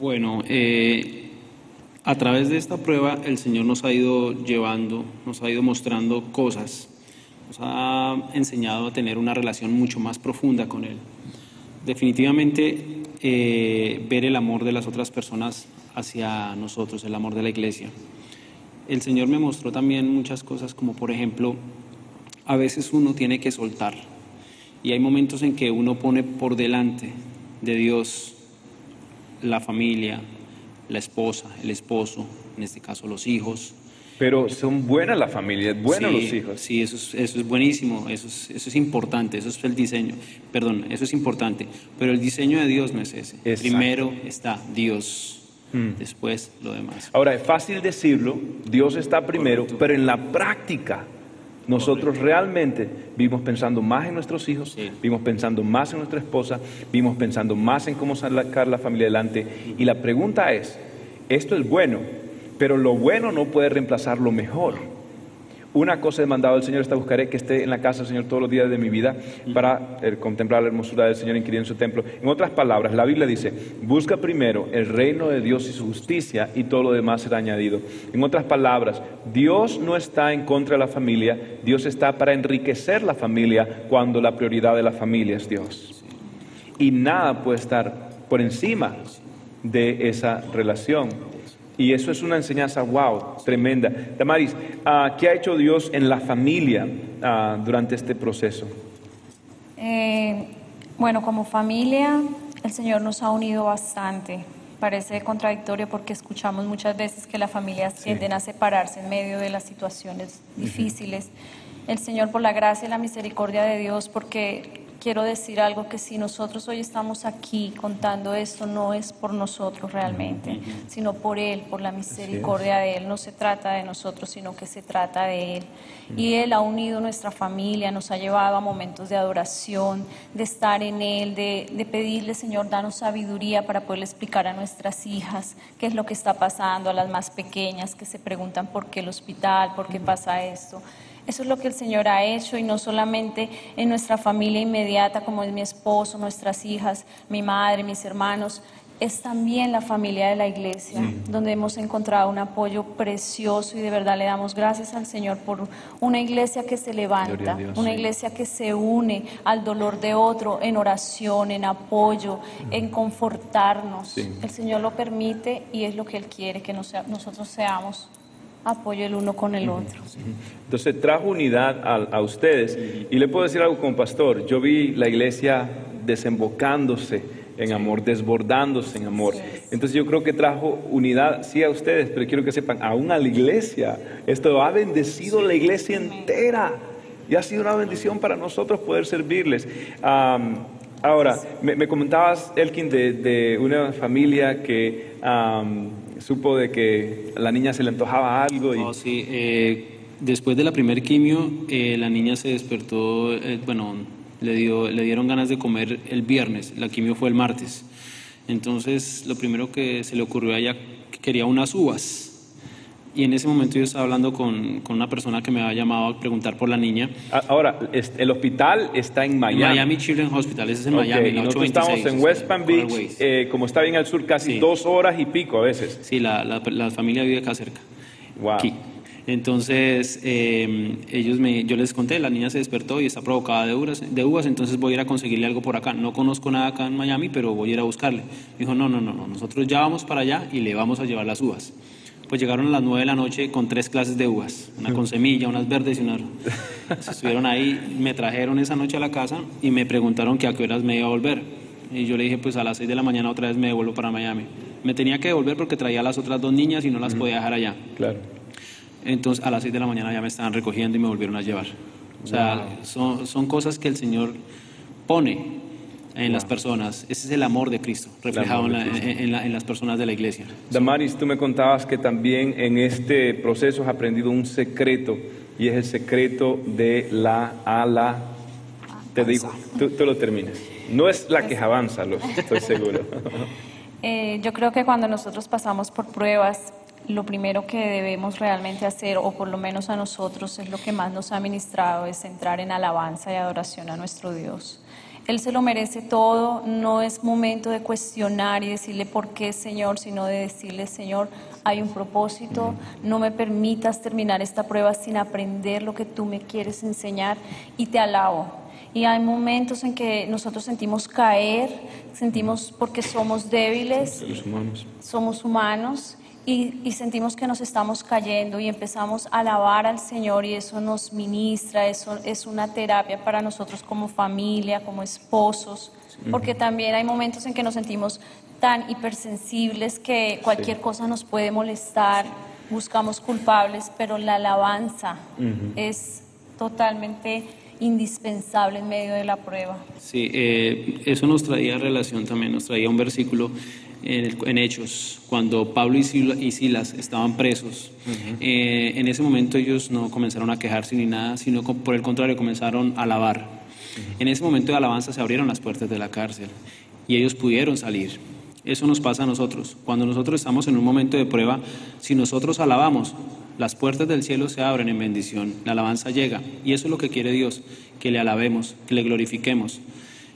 Bueno, eh, a través de esta prueba el Señor nos ha ido llevando, nos ha ido mostrando cosas, nos ha enseñado a tener una relación mucho más profunda con Él. Definitivamente eh, ver el amor de las otras personas hacia nosotros, el amor de la iglesia. El Señor me mostró también muchas cosas como por ejemplo, a veces uno tiene que soltar y hay momentos en que uno pone por delante de Dios la familia, la esposa, el esposo, en este caso los hijos. Pero son buenas las familias, buenos Sí, los hijos. Sí, eso es, eso es buenísimo, eso es, eso es importante, eso es el diseño, perdón, eso es importante, pero el diseño de Dios no es ese. Exacto. Primero está Dios, Mm. después lo demás. Ahora, es fácil decirlo, Dios está primero, pero en la práctica nosotros realmente vimos pensando más en nuestros hijos, Sí. vimos pensando más en nuestra esposa, vimos pensando más en cómo sacar la familia adelante. Y la pregunta es, esto es bueno, pero lo bueno no puede reemplazar lo mejor. Una cosa he mandado al Señor, esta buscaré que esté en la casa del Señor todos los días de mi vida para eh, contemplar la hermosura del Señor inquirir en su templo. En otras palabras, la Biblia dice, busca primero el reino de Dios y su justicia y todo lo demás será añadido. En otras palabras, Dios no está en contra de la familia, Dios está para enriquecer la familia cuando la prioridad de la familia es Dios. Y nada puede estar por encima de esa relación. Y eso es una enseñanza, wow, tremenda. Damaris, ah, ¿qué ha hecho Dios en la familia ah, durante este proceso? Eh, bueno, como familia, el Señor nos ha unido bastante. Parece contradictorio porque escuchamos muchas veces que las familias tienden a separarse en medio de las situaciones difíciles. El Señor, por la gracia y la misericordia de Dios, porque quiero decir algo que si nosotros hoy estamos aquí contando esto, no es por nosotros realmente, sino por Él, por la misericordia de Él. No se trata de nosotros, sino que se trata de Él. Y Él ha unido nuestra familia, nos ha llevado a momentos de adoración, de estar en Él, de, de pedirle, Señor, danos sabiduría para poderle explicar a nuestras hijas qué es lo que está pasando, a las más pequeñas que se preguntan por qué el hospital, por qué pasa esto. Eso es lo que el Señor ha hecho y no solamente en nuestra familia inmediata como es mi esposo, nuestras hijas, mi madre, mis hermanos, es también la familia de la iglesia, donde hemos encontrado un apoyo precioso y de verdad le damos gracias al Señor por una iglesia que se levanta, Dios, una sí. iglesia que se une al dolor de otro en oración, en apoyo, en confortarnos. El Señor lo permite y es lo que Él quiere, que nosotros seamos apoyo el uno con el otro. Entonces trajo unidad a, a ustedes. Y le puedo decir algo como pastor, yo vi la iglesia desembocándose en amor, desbordándose en amor. Entonces yo creo que trajo unidad, sí a ustedes, pero quiero que sepan, aún a la iglesia. Esto ha bendecido la iglesia entera. Y ha sido una bendición para nosotros poder servirles. Am, ahora, me, me comentabas, Elkin, de, de una familia que am, supo de que a la niña se le antojaba algo. Y, Oh, sí, eh, después de la primer quimio, eh, la niña se despertó, eh, bueno, le, dio, le dieron ganas de comer el viernes, la quimio fue el martes. Entonces, lo primero que se le ocurrió a ella, que quería unas uvas. Y en ese momento yo estaba hablando con, con una persona que me había llamado a preguntar por la niña. A- Ahora, el hospital está en Miami. Miami, Children's Hospital, ese es en Ok, Miami, la nosotros 826, estamos en West Palm Beach, eh, como está bien al sur, casi Sí. dos horas y pico a veces. Sí, la, la, la familia vive acá cerca. Wow. Aquí. Entonces, eh, ellos me, yo les conté, la niña se despertó y está provocada de uvas, de uvas, entonces voy a ir a conseguirle algo por acá. No conozco nada acá en Miami, pero voy a ir a buscarle. Me dijo, no, no, no, no, nosotros ya vamos para allá y le vamos a llevar las uvas. Pues llegaron a las 9 de la noche con tres clases de uvas, una con semilla, unas verdes y unas... Estuvieron ahí, me trajeron esa noche a la casa y me preguntaron que a qué horas me iba a volver. Y yo le dije, pues a las 6 de la mañana otra vez me devuelvo para Miami. Me tenía que devolver porque traía a las otras dos niñas y no las podía dejar allá. Claro. Entonces a las 6 de la mañana ya me estaban recogiendo y me volvieron a llevar. O sea, son, son cosas que el Señor pone en las personas. Ese es el amor de Cristo reflejado en, amor de la- en- en la- en las personas de la iglesia. Damaris, tú me contabas que también en este proceso has aprendido un secreto y es el secreto de la ala. Te digo, tú, tú lo terminas. No es la que avanza, lo estoy seguro. Eh, yo creo que cuando nosotros pasamos por pruebas, lo primero que debemos realmente hacer, o por lo menos a nosotros, es lo que más nos ha ministrado, es entrar en alabanza y adoración a nuestro Dios. Él se lo merece todo, no es momento de cuestionar y decirle por qué, Señor, sino de decirle, Señor, hay un propósito, no me permitas terminar esta prueba sin aprender lo que tú me quieres enseñar y te alabo. Y hay momentos en que nosotros sentimos caer, sentimos porque somos débiles, Los humanos. somos humanos y, y sentimos que nos estamos cayendo y empezamos a alabar al Señor y eso nos ministra, eso es una terapia para nosotros como familia, como esposos, porque también hay momentos en que nos sentimos tan hipersensibles que cualquier cosa nos puede molestar, buscamos culpables, pero la alabanza es totalmente indispensable en medio de la prueba. Sí, eh, eso nos traía relación también, nos traía un versículo en, el- en Hechos, cuando Pablo y Sila- y Silas estaban presos. Eh, en ese momento ellos no comenzaron a quejarse ni nada, sino por el contrario comenzaron a alabar. En ese momento de alabanza se abrieron las puertas de la cárcel y ellos pudieron salir. Eso nos pasa a nosotros. Cuando nosotros estamos en un momento de prueba, si nosotros alabamos, las puertas del cielo se abren en bendición, la alabanza llega. Y eso es lo que quiere Dios, que le alabemos, que le glorifiquemos.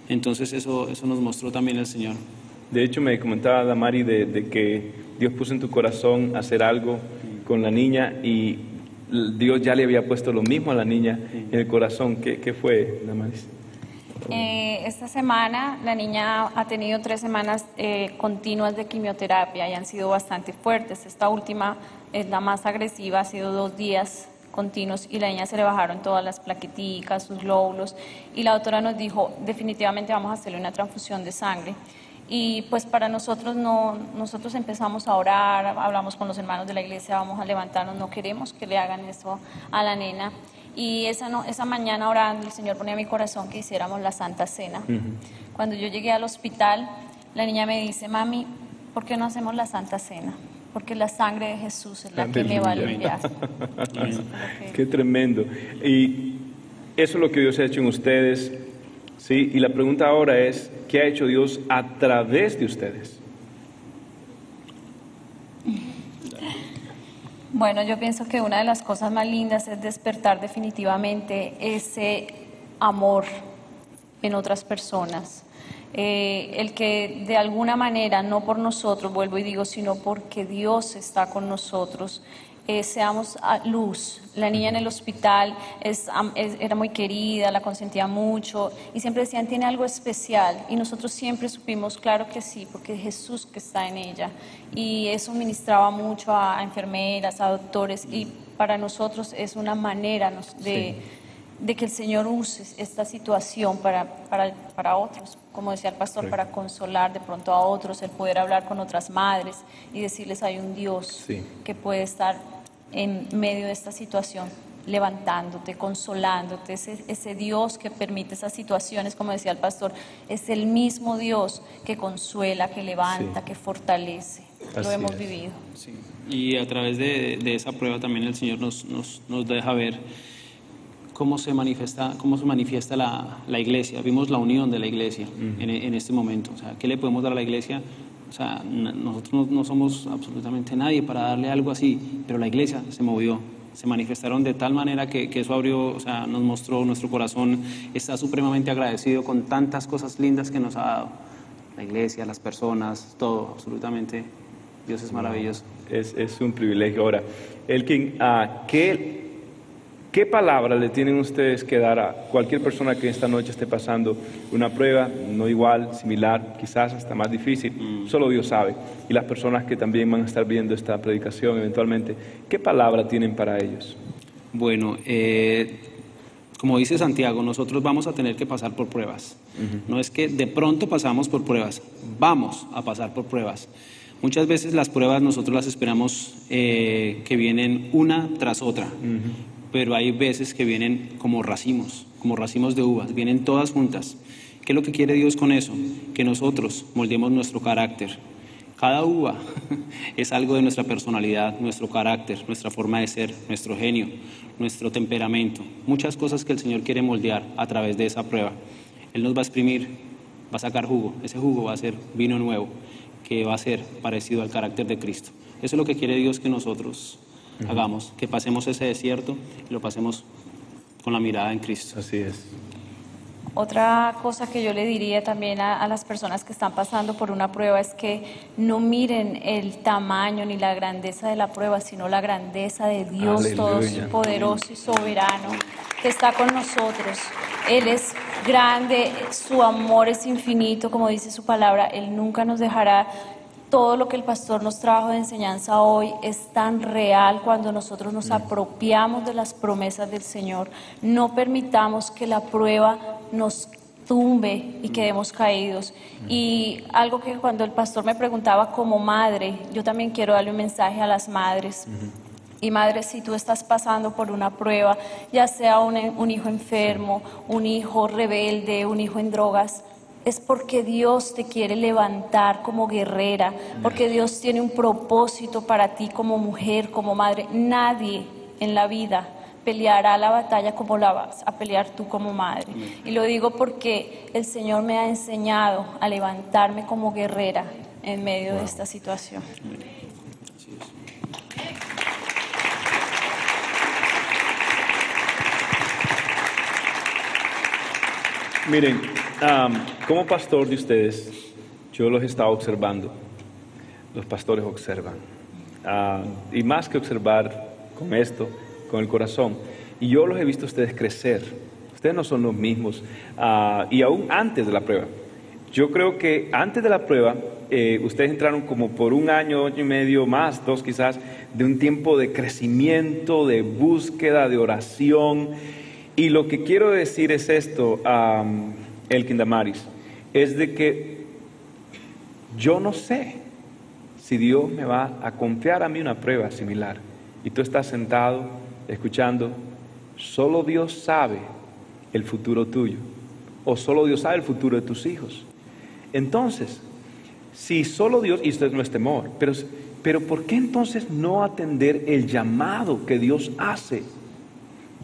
Entonces eso, eso nos mostró también el Señor. De hecho, me comentaba Damari de, que Dios puso en tu corazón hacer algo con la niña y Dios ya le había puesto lo mismo a la niña en el corazón. ¿Qué, fue, Damaris? Eh, esta semana la niña ha tenido tres semanas eh, continuas de quimioterapia y han sido bastante fuertes. Esta última es la más agresiva, ha sido dos días continuos y la niña se le bajaron todas las plaqueticas, sus lóbulos y la doctora nos dijo definitivamente vamos a hacerle una transfusión de sangre. Y pues para nosotros no, nosotros empezamos a orar, hablamos con los hermanos de la iglesia, vamos a levantarnos, no queremos que le hagan eso a la nena. Y esa, no, esa mañana orando, el Señor ponía en mi corazón que hiciéramos la Santa Cena. Cuando yo llegué al hospital, la niña me dice, mami, ¿por qué no hacemos la Santa Cena? Porque la sangre de Jesús es la que me va a limpiar. Que- Qué tremendo. Y eso es lo que Dios ha hecho en ustedes. ¿Sí? Y la pregunta ahora es, ¿qué ha hecho Dios a través de ustedes? Bueno, yo pienso que una de las cosas más lindas es despertar definitivamente ese amor en otras personas. Eh, el que de alguna manera, no por nosotros, vuelvo y digo, sino porque Dios está con nosotros, eh, seamos luz. La niña en el hospital es, es- era muy querida, la consentía mucho y siempre decían, tiene algo especial. Y nosotros siempre supimos, claro que sí, porque es Jesús que está en ella. Y eso ministraba mucho a, a enfermeras, a doctores y para nosotros es una manera nos- de, de que el Señor use esta situación para, para, para otros, como decía el pastor, para consolar de pronto a otros, el poder hablar con otras madres y decirles hay un Dios Sí. que puede estar en medio de esta situación levantándote, consolándote, ese, ese Dios que permite esas situaciones, como decía el pastor, es el mismo Dios que consuela, que levanta, Sí. que fortalece. Lo Así hemos es. vivido. Sí. Y a través de, de esa prueba también el Señor nos, nos, nos deja ver cómo se manifiesta, cómo se manifiesta la, la iglesia. Vimos la unión de la iglesia en, en este momento. O sea, ¿qué le podemos dar a la iglesia? O sea, nosotros no, no somos absolutamente nadie para darle algo así, pero la iglesia se movió. Se manifestaron de tal manera que, que eso abrió, o sea, nos mostró nuestro corazón, está supremamente agradecido con tantas cosas lindas que nos ha dado. La iglesia, las personas, todo, absolutamente. Dios es maravilloso. Es, es un privilegio. Ahora, Elkin, ah, ¿qué, ¿qué palabra le tienen ustedes que dar a cualquier persona que esta noche esté pasando una prueba, no igual, similar, quizás hasta más difícil? Solo Dios sabe. Y las personas que también van a estar viendo esta predicación eventualmente, ¿qué palabra tienen para ellos? Bueno, eh, como dice Santiago, nosotros vamos a tener que pasar por pruebas. No es que de pronto pasamos por pruebas, vamos a pasar por pruebas. Muchas veces las pruebas nosotros las esperamos eh, que vienen una tras otra, pero hay veces que vienen como racimos, como racimos de uvas, vienen todas juntas. ¿Qué es lo que quiere Dios con eso? Que nosotros moldemos nuestro carácter. Cada uva es algo de nuestra personalidad, nuestro carácter, nuestra forma de ser, nuestro genio, nuestro temperamento. Muchas cosas que el Señor quiere moldear a través de esa prueba. Él nos va a exprimir, va a sacar jugo. Ese jugo va a ser vino nuevo, que va a ser parecido al carácter de Cristo. Eso es lo que quiere Dios que nosotros hagamos, que pasemos ese desierto y lo pasemos con la mirada en Cristo. Así es. Otra cosa que yo le diría también a, a las personas que están pasando por una prueba es que no miren el tamaño ni la grandeza de la prueba, sino la grandeza de Dios Aleluya. Todopoderoso y soberano que está con nosotros. Él es grande, su amor es infinito, como dice su palabra, Él nunca nos dejará. Todo lo que el pastor nos trajo de enseñanza hoy es tan real cuando nosotros nos apropiamos de las promesas del Señor. No permitamos que la prueba nos tumbe y quedemos caídos. Y algo que cuando el pastor me preguntaba como madre, yo también quiero darle un mensaje a las madres. Y madre, si tú estás pasando por una prueba, ya sea un, un hijo enfermo, un hijo rebelde, un hijo en drogas, es porque Dios te quiere levantar como guerrera, porque Dios tiene un propósito para ti como mujer, como madre. Nadie en la vida peleará la batalla como la vas a pelear tú como madre. Y lo digo porque el Señor me ha enseñado a levantarme como guerrera en medio de esta situación. Miren, am, como pastor de ustedes, yo los he estado observando. Los pastores observan. Ah, y más que observar con esto, con el corazón. Y yo los he visto a ustedes crecer, Ustedes no son los mismos. Ah, y aún antes de la prueba. Yo creo que antes de la prueba, eh, ustedes entraron como por un año, año y medio más, dos quizás, de un tiempo de crecimiento, de búsqueda, de oración. Y lo que quiero decir es esto, um, Elkin Damaris, es de que yo no sé si Dios me va a confiar a mí una prueba similar. Y tú estás sentado escuchando, solo Dios sabe el futuro tuyo, o solo Dios sabe el futuro de tus hijos. Entonces, si solo Dios, y esto no es temor, pero, pero ¿por qué entonces no atender el llamado que Dios hace?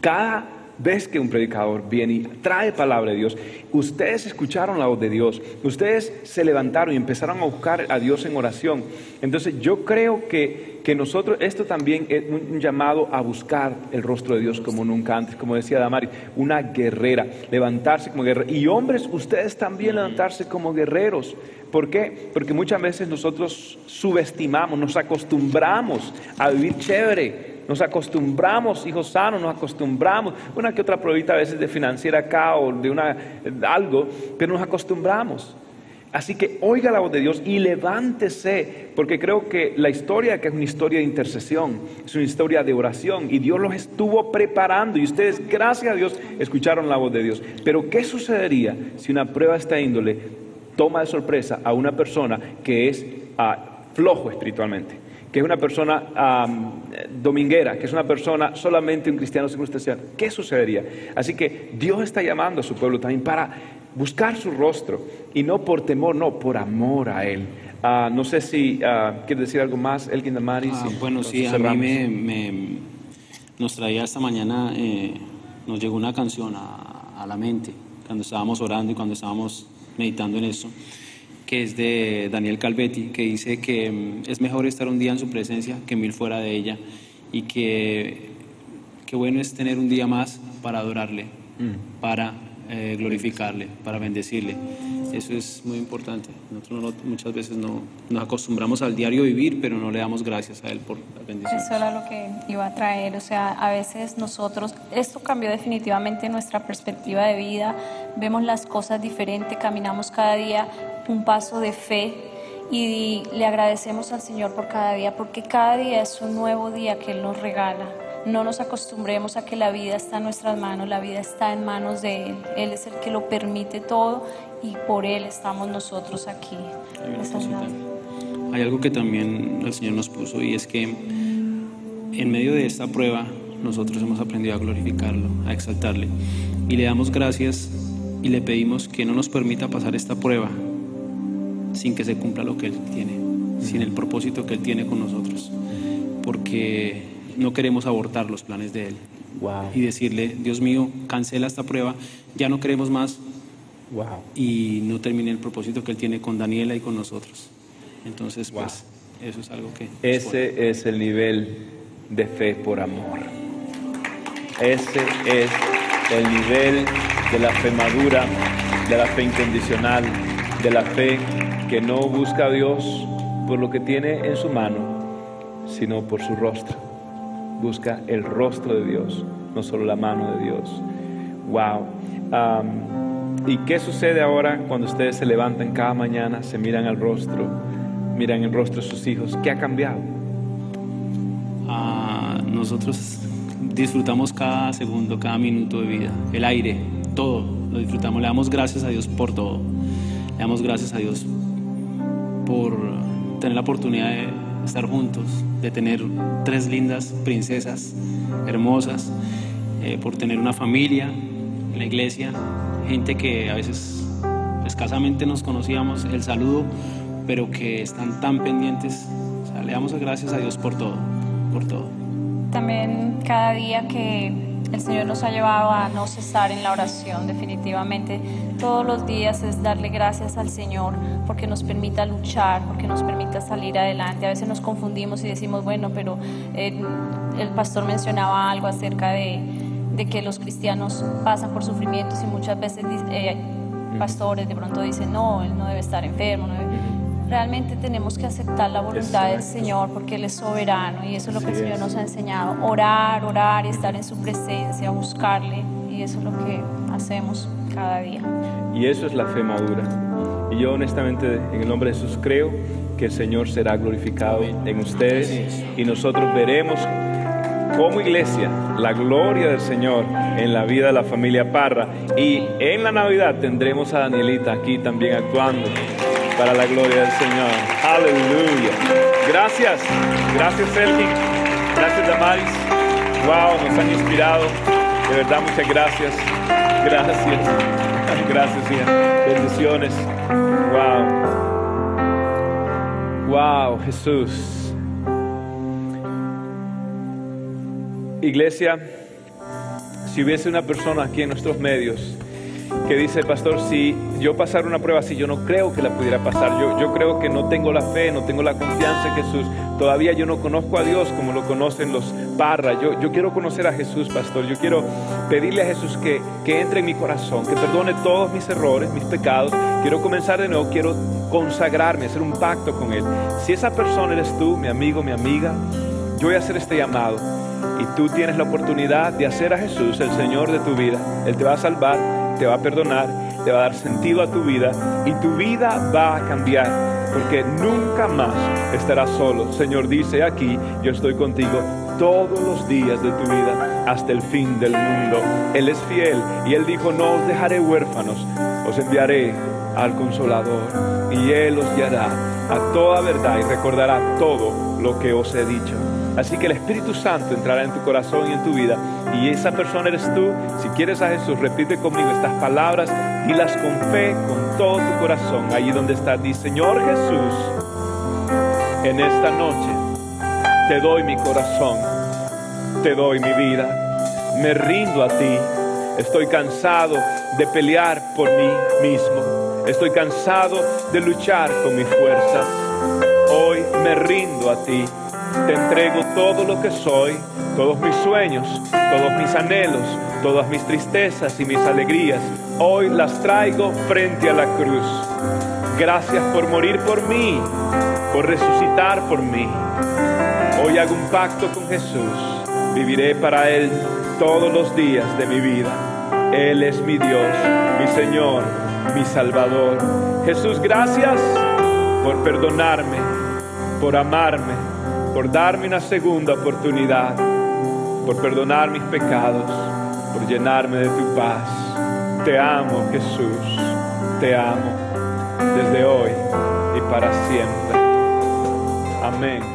Cada ves que un predicador viene y trae palabra de Dios, ustedes escucharon la voz de Dios, ustedes se levantaron y empezaron a buscar a Dios en oración. Entonces yo creo que, que nosotros, esto también es un llamado a buscar el rostro de Dios como nunca antes, como decía Damari, una guerrera, levantarse como guerrera. Y hombres, ustedes también levantarse como guerreros. ¿Por qué? Porque muchas veces nosotros subestimamos, nos acostumbramos a vivir chévere, nos acostumbramos, hijos sanos, nos acostumbramos, una que otra pruebita a veces de financiera acá o de una, algo, pero nos acostumbramos. Así que oiga la voz de Dios y levántese, porque creo que la historia que es una historia de intercesión, es una historia de oración y Dios los estuvo preparando y ustedes, gracias a Dios, escucharon la voz de Dios. Pero ¿qué sucedería si una prueba de esta índole toma de sorpresa a una persona que es ah, flojo espiritualmente? Que es una persona dominguera, que es una persona solamente un cristiano circunstancial, ¿qué sucedería? Así que Dios está llamando a su pueblo también para buscar su rostro y no por temor, no, por amor a Él. Ah, no sé si uh, quiere decir algo más, Elkin Damaris. Ah, bueno, sí, a mí me, nos traía esta mañana, eh, nos llegó una canción a, a la mente cuando estábamos orando y cuando estábamos meditando en eso que es de Daniel Calvetti, que dice que mm, es mejor estar un día en su presencia que mil fuera de ella y que, qué bueno es tener un día más para adorarle, mm. para eh, glorificarle, para bendecirle. Eso es muy importante. Nosotros muchas veces no nos acostumbramos al diario vivir, pero no le damos gracias a Él por la bendición. Eso era lo que iba a traer. O sea, a veces nosotros, esto cambió definitivamente nuestra perspectiva de vida, vemos las cosas diferente, caminamos cada día un paso de fe y le agradecemos al Señor por cada día, porque cada día es un nuevo día que Él nos regala. No nos acostumbremos a que la vida está en nuestras manos, la vida está en manos de Él. Él es el que lo permite todo y por Él estamos nosotros aquí. Hay algo que también el Señor nos puso y es que en medio de esta prueba nosotros hemos aprendido a glorificarlo, a exaltarle y le damos gracias y le pedimos que no nos permita pasar esta prueba sin que se cumpla lo que Él tiene, sin el propósito que Él tiene con nosotros, porque no queremos abortar los planes de Él. Y decirle, Dios mío, cancela esta prueba, ya no queremos más. Y no termine el propósito que Él tiene con Daniela y con nosotros. Entonces, pues, eso es algo que... Ese es el nivel de fe por amor. Ese es el nivel de la fe madura, de la fe incondicional, de la fe que no busca a Dios por lo que tiene en su mano, sino por su rostro. Busca el rostro de Dios, no solo la mano de Dios. Wow. ¿Y qué sucede ahora cuando ustedes se levantan cada mañana, se miran al rostro, miran el rostro de sus hijos? ¿Qué ha cambiado? Ah, nosotros disfrutamos cada segundo, cada minuto de vida, el aire, todo lo disfrutamos. Le damos gracias a Dios por todo. Le damos gracias a Dios por tener la oportunidad de estar juntos, de tener tres lindas princesas hermosas, eh, por tener una familia en la iglesia, gente que a veces escasamente nos conocíamos, el saludo, pero que están tan pendientes. le damos gracias a Dios por todo, por todo. También cada día que el Señor nos ha llevado a no cesar en la oración, definitivamente. Todos los días es darle gracias al Señor porque nos permita luchar, porque nos permita salir adelante. A veces nos confundimos y decimos, bueno, pero eh, el pastor mencionaba algo acerca de, de, que los cristianos pasan por sufrimientos y muchas veces eh, pastores de pronto dicen, no, él no debe estar enfermo. Realmente tenemos que aceptar la voluntad del Señor porque Él es soberano y eso es lo que el Señor nos ha enseñado. Orar, orar y estar en su presencia, buscarle y eso es lo que hacemos cada día. Y eso es la fe madura. Y yo honestamente, en el nombre de Jesús, creo que el Señor será glorificado en ustedes y nosotros veremos como iglesia la gloria del Señor en la vida de la familia Parra. Y en la Navidad tendremos a Danielita aquí también actuando para la gloria del Señor. Aleluya. Gracias. Gracias, Sergi. Gracias, Damaris. Wow, nos han inspirado. De verdad, muchas gracias. Gracias. Gracias, hija. Bendiciones. Wow. Wow, Jesús. Iglesia, si hubiese una persona aquí en nuestros medios que dice, pastor, si yo pasara una prueba así, yo no creo que la pudiera pasar. Yo, yo creo que no tengo la fe, no tengo la confianza en Jesús. Todavía yo no conozco a Dios como lo conocen los Parra. Yo, yo quiero conocer a Jesús, pastor. Yo quiero pedirle a Jesús que, que entre en mi corazón, que perdone todos mis errores, mis pecados. Quiero comenzar de nuevo, quiero consagrarme, hacer un pacto con Él. Si esa persona eres tú, mi amigo, mi amiga, yo voy a hacer este llamado. Y tú tienes la oportunidad de hacer a Jesús el Señor de tu vida. Él te va a salvar, te va a perdonar, te va a dar sentido a tu vida y tu vida va a cambiar porque nunca más estarás solo. Señor dice aquí, yo estoy contigo todos los días de tu vida hasta el fin del mundo. Él es fiel y Él dijo, no os dejaré huérfanos, os enviaré al consolador y Él os guiará a toda verdad y recordará todo lo que os he dicho. Así que el Espíritu Santo entrará en tu corazón y en tu vida. Y esa persona eres tú. Si quieres a Jesús, repite conmigo estas palabras y las con fe, con todo tu corazón. Allí donde estás, di Señor Jesús, en esta noche te doy mi corazón, te doy mi vida. Me rindo a ti. Estoy cansado de pelear por mí mismo. Estoy cansado de luchar con mis fuerzas. Hoy me rindo a ti. Te entrego todo lo que soy, todos mis sueños, todos mis anhelos, todas mis tristezas y mis alegrías. Hoy las traigo frente a la cruz. Gracias por morir por mí, por resucitar por mí. Hoy hago un pacto con Jesús. Viviré para Él todos los días de mi vida. Él es mi Dios, mi Señor, mi Salvador. Jesús, gracias por perdonarme, por amarme, por darme una segunda oportunidad, por perdonar mis pecados, por llenarme de tu paz. Te amo, Jesús, te amo desde hoy y para siempre. Amén.